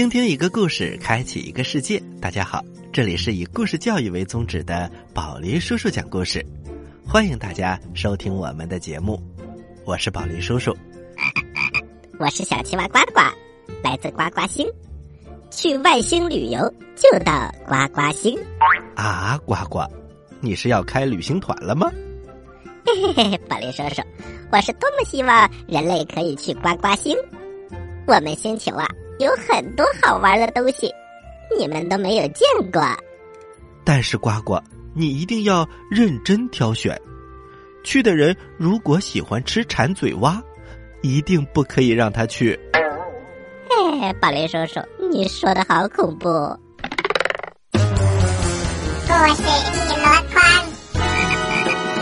倾听一个故事，开启一个世界。大家好，这里是以故事教育为宗旨的宝林叔叔讲故事，欢迎大家收听我们的节目。我是宝林叔叔，我是小青蛙呱呱，来自呱呱星。去外星旅游就到呱呱星啊！呱呱，你是要开旅行团了吗？嘿嘿嘿，宝林叔叔，我是多么希望人类可以去呱呱星。我们星球啊，有很多好玩的东西，你们都没有见过。但是呱呱，你一定要认真挑选。去的人如果喜欢吃馋嘴蛙，一定不可以让他去。哎，宝林叔叔，你说的好恐怖！故事一箩筐，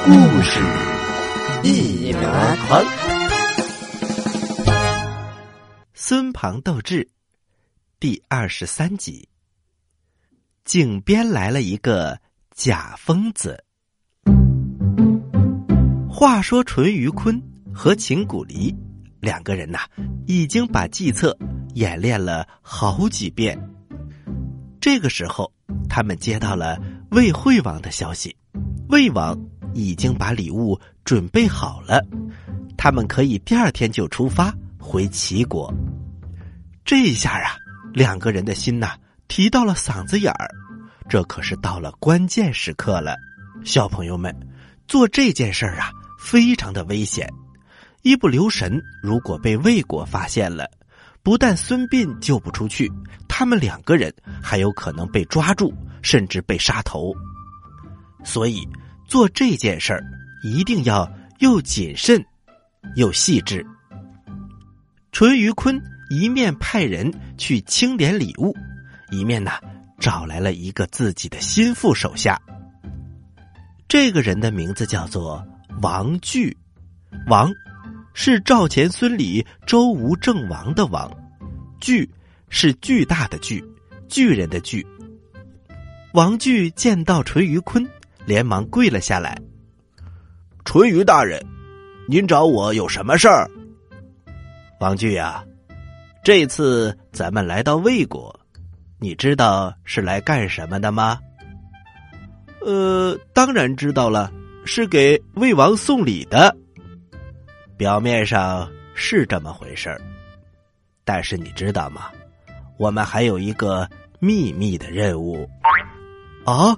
故事一箩筐。孙庞斗智第二十三集。井边来了一个假疯子。话说淳于髡和秦古离两个人呐，已经把计策演练了好几遍。这个时候，他们接到了魏惠王的消息，魏王已经把礼物准备好了，他们可以第二天就出发回齐国。这一下啊，两个人的心呐提到了嗓子眼儿，这可是到了关键时刻了。小朋友们，做这件事儿啊，非常的危险。一不留神，如果被魏国发现了，不但孙膑救不出去，他们两个人还有可能被抓住，甚至被杀头。所以做这件事儿一定要又谨慎又细致。淳于髡一面派人去清点礼物，一面呢找来了一个自己的心腹手下。这个人的名字叫做王巨，王。是赵钱孙李周吴郑王的王，巨是巨大的巨，巨人的巨。王巨见到淳于髡，连忙跪了下来。淳于大人，您找我有什么事儿？王巨呀，这次咱们来到魏国，你知道是来干什么的吗？呃，当然知道了，是给魏王送礼的。表面上是这么回事儿，但是你知道吗？我们还有一个秘密的任务。啊，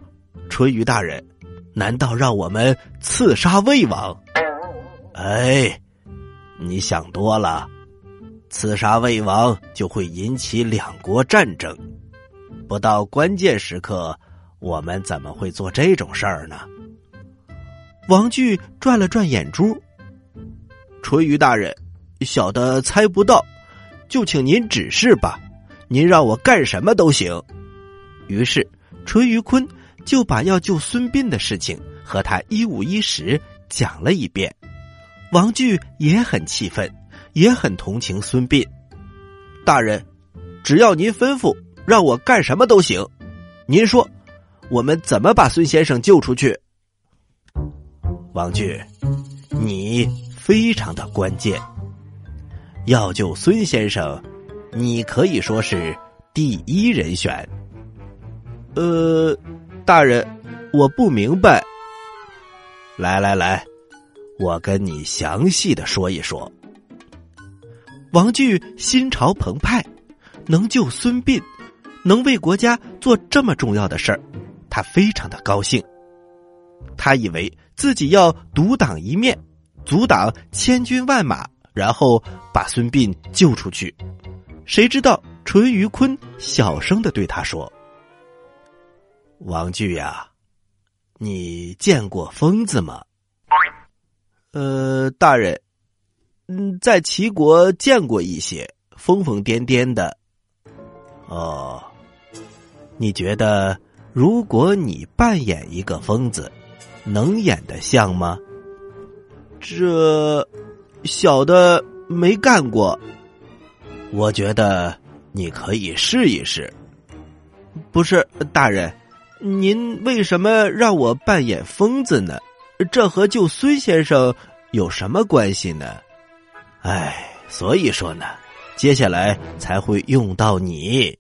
淳于大人，难道让我们刺杀魏王？哎，你想多了。刺杀魏王就会引起两国战争，不到关键时刻，我们怎么会做这种事儿呢？王巨转了转眼珠。淳于大人，小的猜不到，就请您指示吧。您让我干什么都行。于是，淳于髡就把要救孙膑的事情和他一五一十讲了一遍。王巨也很气愤，也很同情孙膑。大人，只要您吩咐，让我干什么都行。您说，我们怎么把孙先生救出去？王俊，你。非常的关键，要救孙先生，你可以说是第一人选。呃，大人，我不明白。来来来，我跟你详细的说一说。王巨心潮澎湃，能救孙膑，能为国家做这么重要的事儿，他非常的高兴。他以为自己要独当一面。阻挡千军万马，然后把孙膑救出去。谁知道淳于髡小声的对他说：“王巨呀，你见过疯子吗？”“呃，大人，嗯，在齐国见过一些疯疯癫癫的。”“哦，你觉得如果你扮演一个疯子，能演得像吗？”这小的没干过，我觉得你可以试一试。不是大人，您为什么让我扮演疯子呢？这和救孙先生有什么关系呢？哎，所以说呢，接下来才会用到你。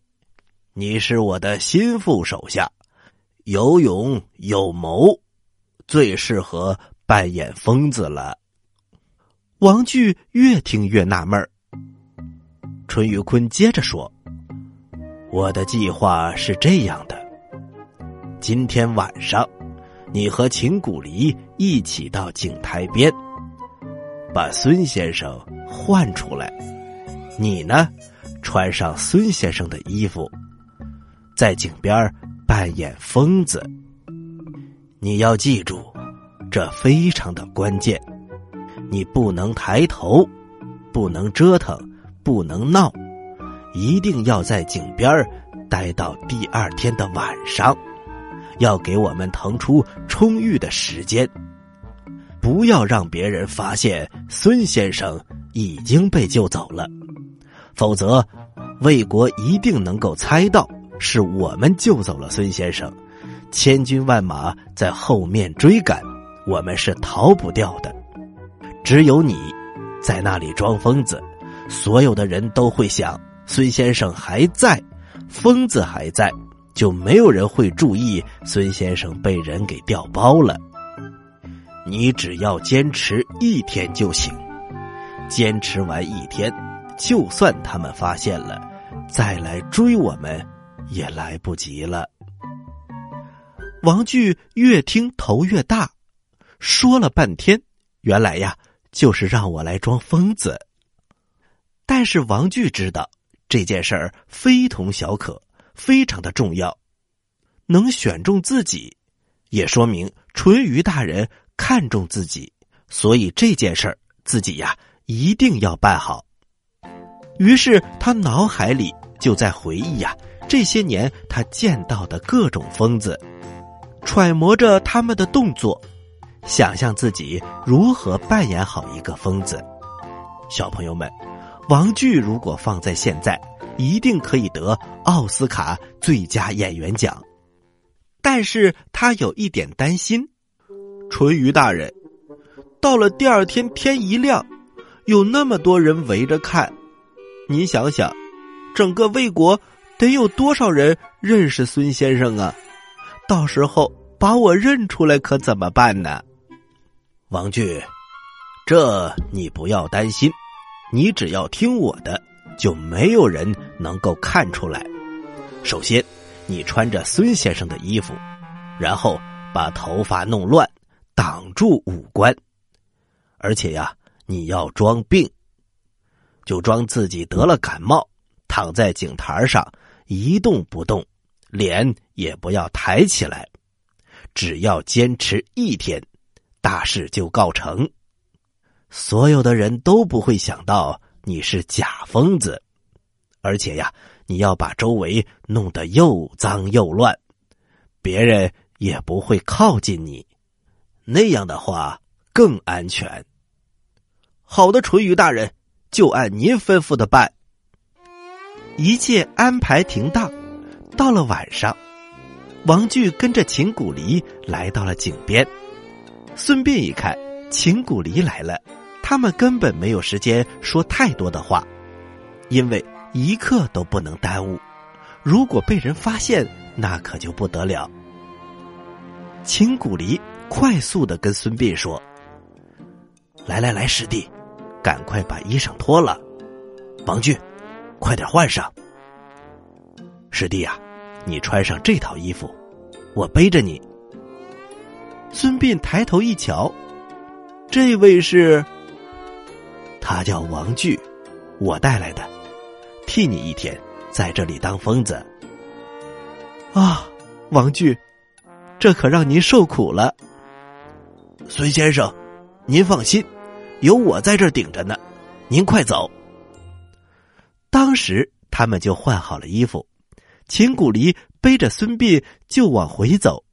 你是我的心腹手下，有勇有谋，最适合扮演疯子了。王巨越听越纳闷儿。淳于髡接着说：“我的计划是这样的，今天晚上，你和秦古离一起到井台边，把孙先生换出来。你呢，穿上孙先生的衣服，在井边扮演疯子。你要记住，这非常的关键，你不能抬头，不能折腾。”不能闹，一定要在井边待到第二天的晚上，要给我们腾出充裕的时间，不要让别人发现孙先生已经被救走了，否则魏国一定能够猜到是我们救走了孙先生，千军万马在后面追赶，我们是逃不掉的。只有你在那里装疯子。所有的人都会想，孙先生还在，疯子还在，就没有人会注意孙先生被人给调包了。你只要坚持一天就行，坚持完一天，就算他们发现了，再来追我们也来不及了。王巨越听头越大，说了半天，原来呀，就是让我来装疯子。但是王巨知道这件事儿非同小可，非常的重要。能选中自己，也说明淳于大人看重自己，所以这件事儿自己呀一定要办好。于是他脑海里就在回忆呀这些年他见到的各种疯子，揣摩着他们的动作，想象自己如何扮演好一个疯子。小朋友们。王巨如果放在现在，一定可以得奥斯卡最佳演员奖。但是他有一点担心，淳于大人，到了第二天天一亮，有那么多人围着看，你想想，整个魏国得有多少人认识孙先生啊？到时候把我认出来可怎么办呢？王俊，这你不要担心。你只要听我的，就没有人能够看出来。首先，你穿着孙先生的衣服，然后把头发弄乱，挡住五官。而且呀，你要装病，就装自己得了感冒，躺在井台上一动不动，脸也不要抬起来。只要坚持一天，大事就告成。所有的人都不会想到你是假疯子，而且呀，你要把周围弄得又脏又乱，别人也不会靠近你。那样的话更安全。好的，淳于大人，就按您吩咐的办。一切安排停当。到了晚上，王巨跟着秦古离来到了井边。孙膑一看，秦古离来了。他们根本没有时间说太多的话，因为一刻都不能耽误。如果被人发现，那可就不得了。秦古离快速的跟孙膑说：“来来来，师弟，赶快把衣裳脱了。王俊，快点换上。师弟呀，你穿上这套衣服，我背着你。”孙膑抬头一瞧，这位是。他叫王巨，我带来的，替你一天在这里当疯子。啊，王巨，这可让您受苦了。孙先生，您放心，有我在这顶着呢，您快走。当时他们就换好了衣服，秦古离背着孙膑就往回走，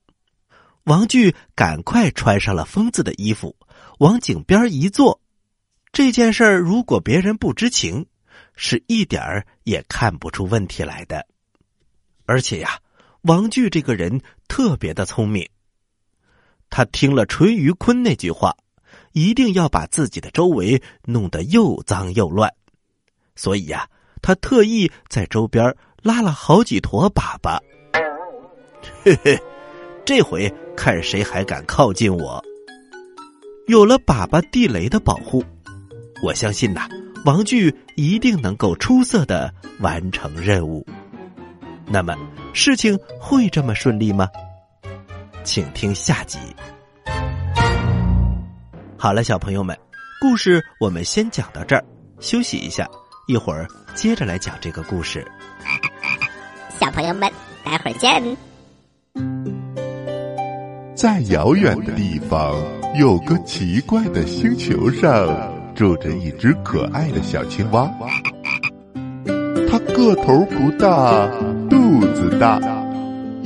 王巨赶快穿上了疯子的衣服，往井边一坐。这件事儿，如果别人不知情，是一点儿也看不出问题来的。而且呀，王巨这个人特别的聪明，他听了淳于髡那句话，一定要把自己的周围弄得又脏又乱，所以呀，他特意在周边拉了好几坨粑粑。嘿嘿，这回看谁还敢靠近我！有了粑粑地雷的保护，我相信呐，王巨一定能够出色的完成任务。那么，事情会这么顺利吗？请听下集。好了，小朋友们，故事我们先讲到这儿，休息一下，一会儿接着来讲这个故事。小朋友们，待会儿见。在遥远的地方，有个奇怪的星球上，住着一只可爱的小青蛙。它个头不大，肚子大，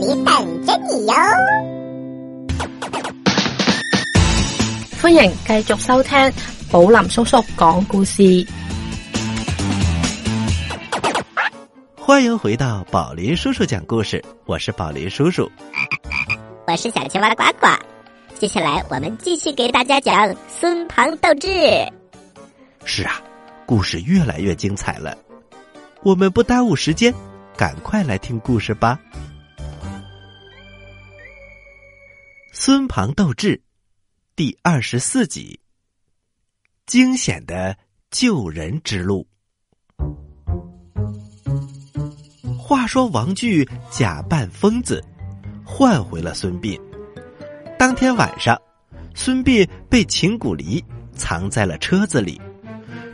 这里等着你哟。欢迎继续收听宝林叔叔讲故事。欢迎回到宝林叔叔讲故事，我是宝林叔叔，我是小青蛙呱呱。接下来我们继续给大家讲孙庞斗智。是啊，故事越来越精彩了，我们不耽误时间，赶快来听故事吧。孙庞斗智第二十四集：惊险的救人之路。话说王巨假扮疯子，换回了孙膑。当天晚上，孙膑被秦古离藏在了车子里。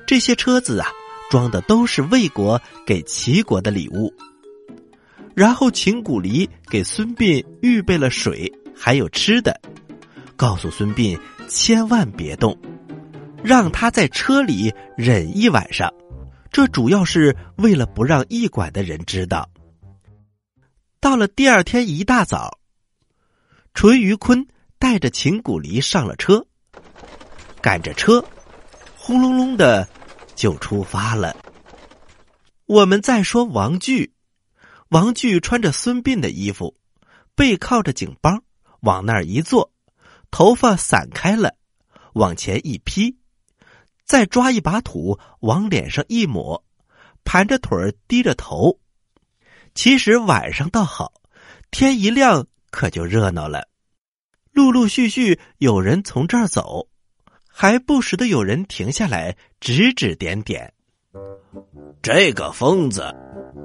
这些车子啊，装的都是魏国给齐国的礼物。然后秦古离给孙膑预备了水，还有吃的，告诉孙膑千万别动，让他在车里忍一晚上。这主要是为了不让驿馆的人知道。到了第二天一大早，淳于髡带着秦古离上了车，赶着车，轰隆隆的就出发了。我们再说王巨，王巨穿着孙膑的衣服，背靠着警帮，往那儿一坐，头发散开了，往前一披。再抓一把土往脸上一抹，盘着腿儿低着头。其实晚上倒好，天一亮可就热闹了。陆陆续续有人从这儿走，还不时的有人停下来指指点点。这个疯子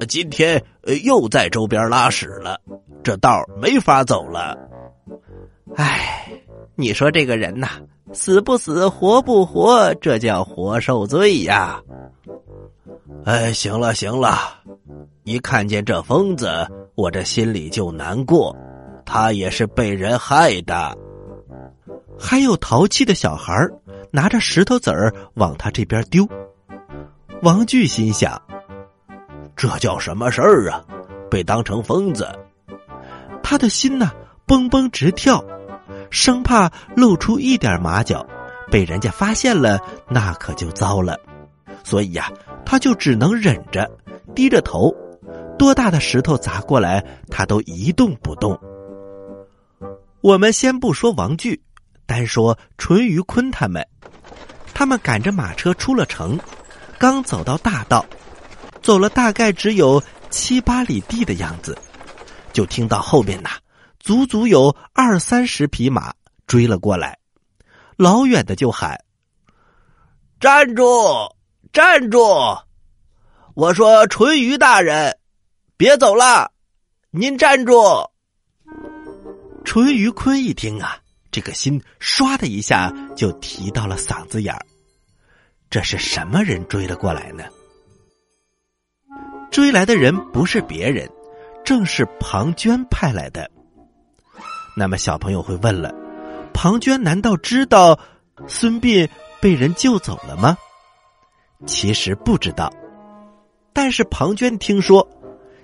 今天又在周边拉屎了，这道没法走了。唉，你说这个人呐。死不死，活不活，这叫活受罪呀！哎，行了行了，一看见这疯子，我这心里就难过。他也是被人害的。还有淘气的小孩拿着石头子儿往他这边丢。王巨心想：这叫什么事儿啊？被当成疯子，他的心呐蹦蹦直跳。生怕露出一点马脚，被人家发现了，那可就糟了。所以呀，他就只能忍着，低着头。多大的石头砸过来，他都一动不动。我们先不说王巨，单说淳于髡他们，他们赶着马车出了城，刚走到大道，走了大概只有七八里地的样子，就听到后面呐。足足有二三十匹马追了过来，老远的就喊：“站住！站住！我说淳于大人，别走了，您站住！”淳于髡一听啊，这个心唰的一下就提到了嗓子眼儿。这是什么人追了过来呢？追来的人不是别人，正是庞涓派来的。那么小朋友会问了，庞涓难道知道孙膑被人救走了吗？其实不知道。但是庞涓听说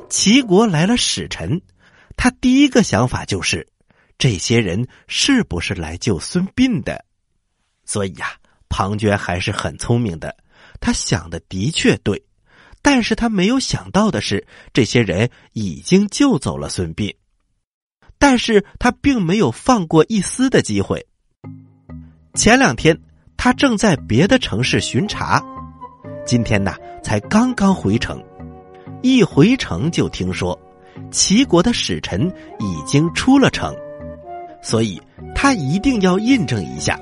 齐国来了使臣，他第一个想法就是这些人是不是来救孙膑的？所以呀，庞涓还是很聪明的，他想的的确对。但是他没有想到的是，这些人已经救走了孙膑，但是他并没有放过一丝的机会。前两天他正在别的城市巡查，今天呢才刚刚回城，一回城就听说齐国的使臣已经出了城，所以他一定要印证一下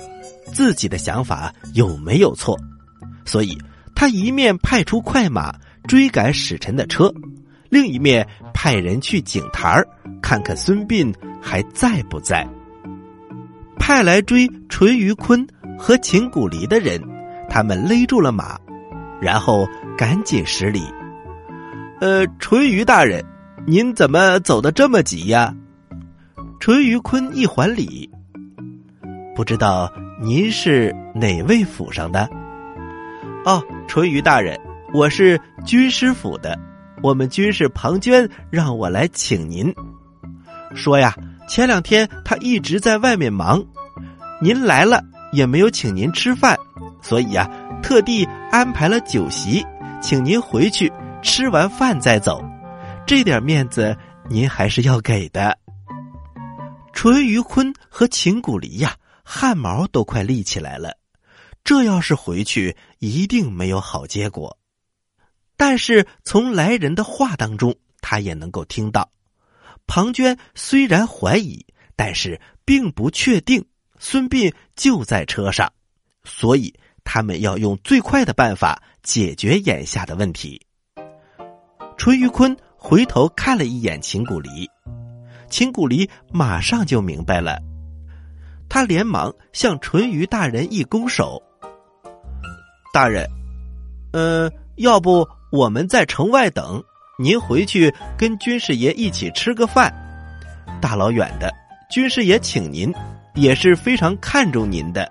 自己的想法有没有错，所以他一面派出快马。追赶使臣的车，另一面派人去井台看看孙膑还在不在。派来追淳于髡和秦古离的人，他们勒住了马，然后赶紧施礼。呃，淳于大人，您怎么走的这么急呀？淳于髡一还礼，不知道您是哪位府上的？哦，淳于大人。我是军师府的，我们军师庞涓让我来请您。说呀，前两天他一直在外面忙，您来了也没有请您吃饭，所以呀，特地安排了酒席，请您回去吃完饭再走。这点面子您还是要给的。淳于髡和秦古离呀，汗毛都快立起来了，这要是回去，一定没有好结果。但是从来人的话当中，他也能够听到，庞涓虽然怀疑，但是并不确定孙膑就在车上，所以他们要用最快的办法解决眼下的问题。淳于髡回头看了一眼秦古离，秦古离马上就明白了，他连忙向淳于大人一拱手：“大人，呃，要不？”我们在城外等您回去跟军师爷一起吃个饭，大老远的，军师爷请您也是非常看重您的，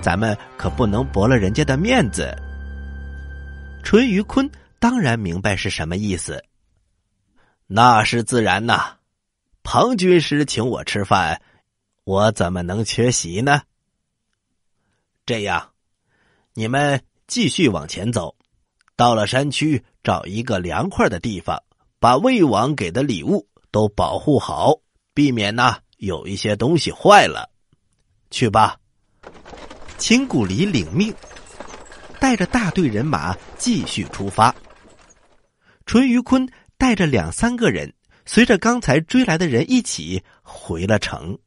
咱们可不能驳了人家的面子。淳于髡当然明白是什么意思，那是自然呐，庞军师请我吃饭，我怎么能缺席呢？这样，你们继续往前走。到了山区，找一个凉快的地方，把魏王给的礼物都保护好，避免呢有一些东西坏了。去吧。秦古离领命，带着大队人马继续出发。淳于髡带着两三个人，随着刚才追来的人一起回了城。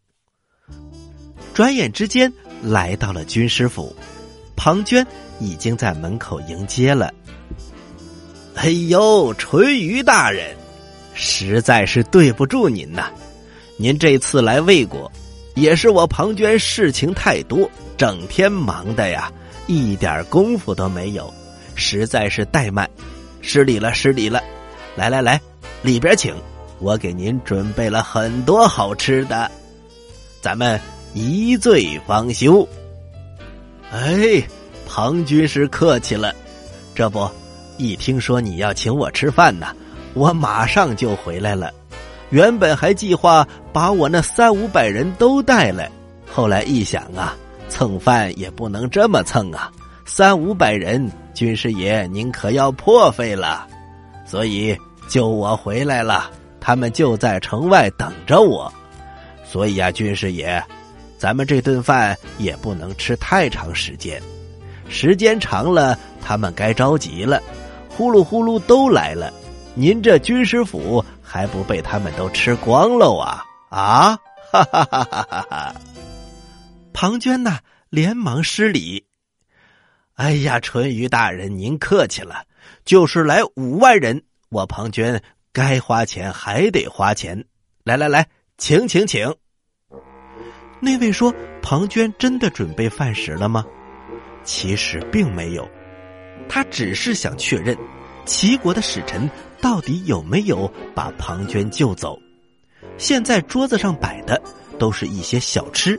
转眼之间来到了军师府，庞涓已经在门口迎接了。哎呦，淳于大人，实在是对不住您呐！您这次来魏国，也是我庞涓事情太多，整天忙的呀，一点功夫都没有，实在是怠慢，失礼了，失礼了。来来来，里边请，我给您准备了很多好吃的，咱们一醉方休。哎，庞军师客气了，这不。一听说你要请我吃饭呢，我马上就回来了。原本还计划把我那三五百人都带来，后来一想啊，蹭饭也不能这么蹭啊。三五百人，军师爷您可要破费了，所以就我回来了，他们就在城外等着我。所以啊，军师爷，咱们这顿饭也不能吃太长时间，时间长了，他们该着急了。呼噜呼噜都来了，您这军师府还不被他们都吃光喽啊啊！哈哈哈哈哈哈！庞涓呐，连忙施礼。哎呀，淳于大人，您客气了，就是来五万人，我庞涓该花钱还得花钱。来来来，请请请。那位说，庞涓真的准备饭食了吗？其实并没有。他只是想确认，齐国的使臣到底有没有把庞涓救走。现在桌子上摆的都是一些小吃，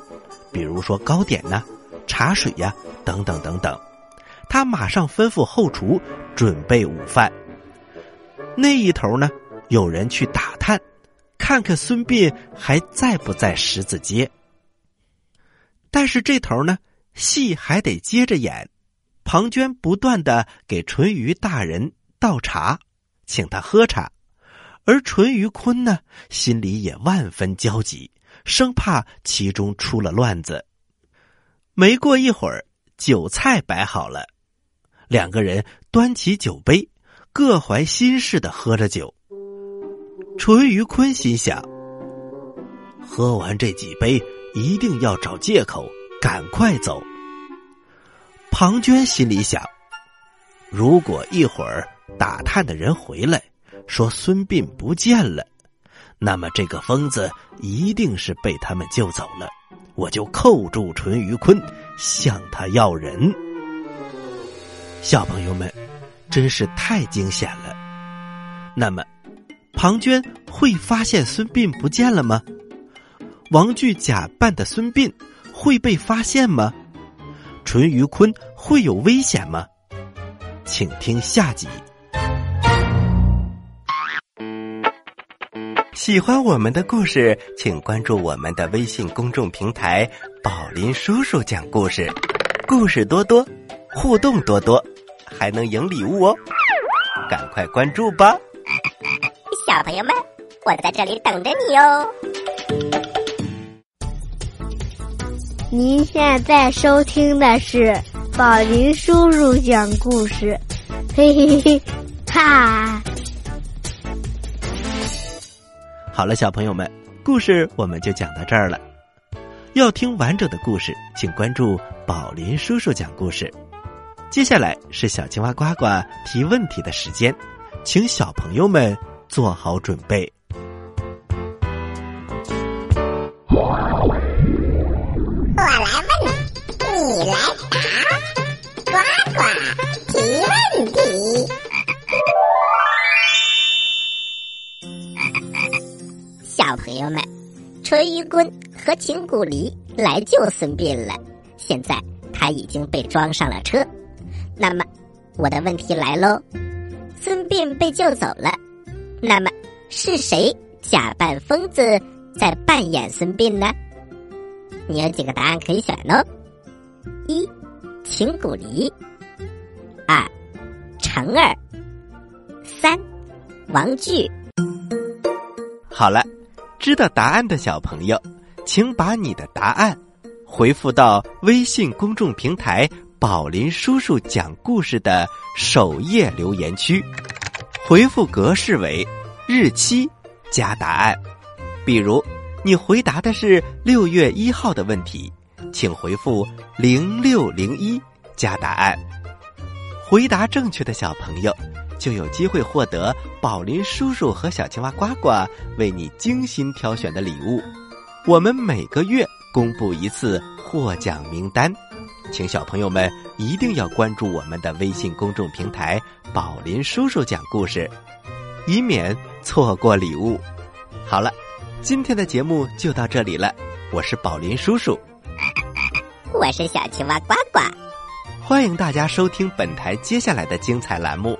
比如说糕点呐、茶水呀等等等等。他马上吩咐后厨准备午饭。那一头呢，有人去打探，看看孙膑还在不在十字街。但是这头呢，戏还得接着演。庞涓不断的给淳于大人倒茶，请他喝茶，而淳于髡呢，心里也万分焦急，生怕其中出了乱子。没过一会儿，酒菜摆好了，两个人端起酒杯，各怀心事的喝着酒。淳于髡心想：喝完这几杯，一定要找借口赶快走。庞涓心里想：如果一会儿打探的人回来，说孙膑不见了，那么这个疯子一定是被他们救走了。我就扣住淳于髡，向他要人。小朋友们，真是太惊险了。那么，庞涓会发现孙膑不见了吗？王巨假扮的孙膑会被发现吗？淳于髡会有危险吗？请听下集。喜欢我们的故事，请关注我们的微信公众平台“宝林叔叔讲故事”，故事多多，互动多多，还能赢礼物哦！赶快关注吧！小朋友们，我在这里等着你哦。您现在收听的是宝林叔叔讲故事，嘿嘿嘿，哈！好了，小朋友们，故事我们就讲到这儿了。要听完整的故事，请关注宝林叔叔讲故事。接下来是小青蛙呱呱提问题的时间，请小朋友们做好准备。友们，淳于髡和秦古离来救孙膑了，现在他已经被装上了车。那么，我的问题来喽：孙膑被救走了，那么是谁假扮疯子在扮演孙膑呢？你有几个答案可以选哦：一、秦古离；二、成儿；三、王巨。好了，知道答案的小朋友，请把你的答案回复到微信公众平台“宝林叔叔讲故事”的首页留言区，回复格式为日期加答案。比如，你回答的是六月一号的问题，请回复零六零一加答案。回答正确的小朋友。就有机会获得宝林叔叔和小青蛙呱呱为你精心挑选的礼物。我们每个月公布一次获奖名单，请小朋友们一定要关注我们的微信公众平台“宝林叔叔讲故事”，以免错过礼物。好了，今天的节目就到这里了。我是宝林叔叔，我是小青蛙呱呱，欢迎大家收听本台接下来的精彩栏目。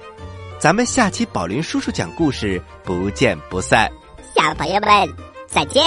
咱们下期宝林叔叔讲故事，不见不散。小朋友们，再见。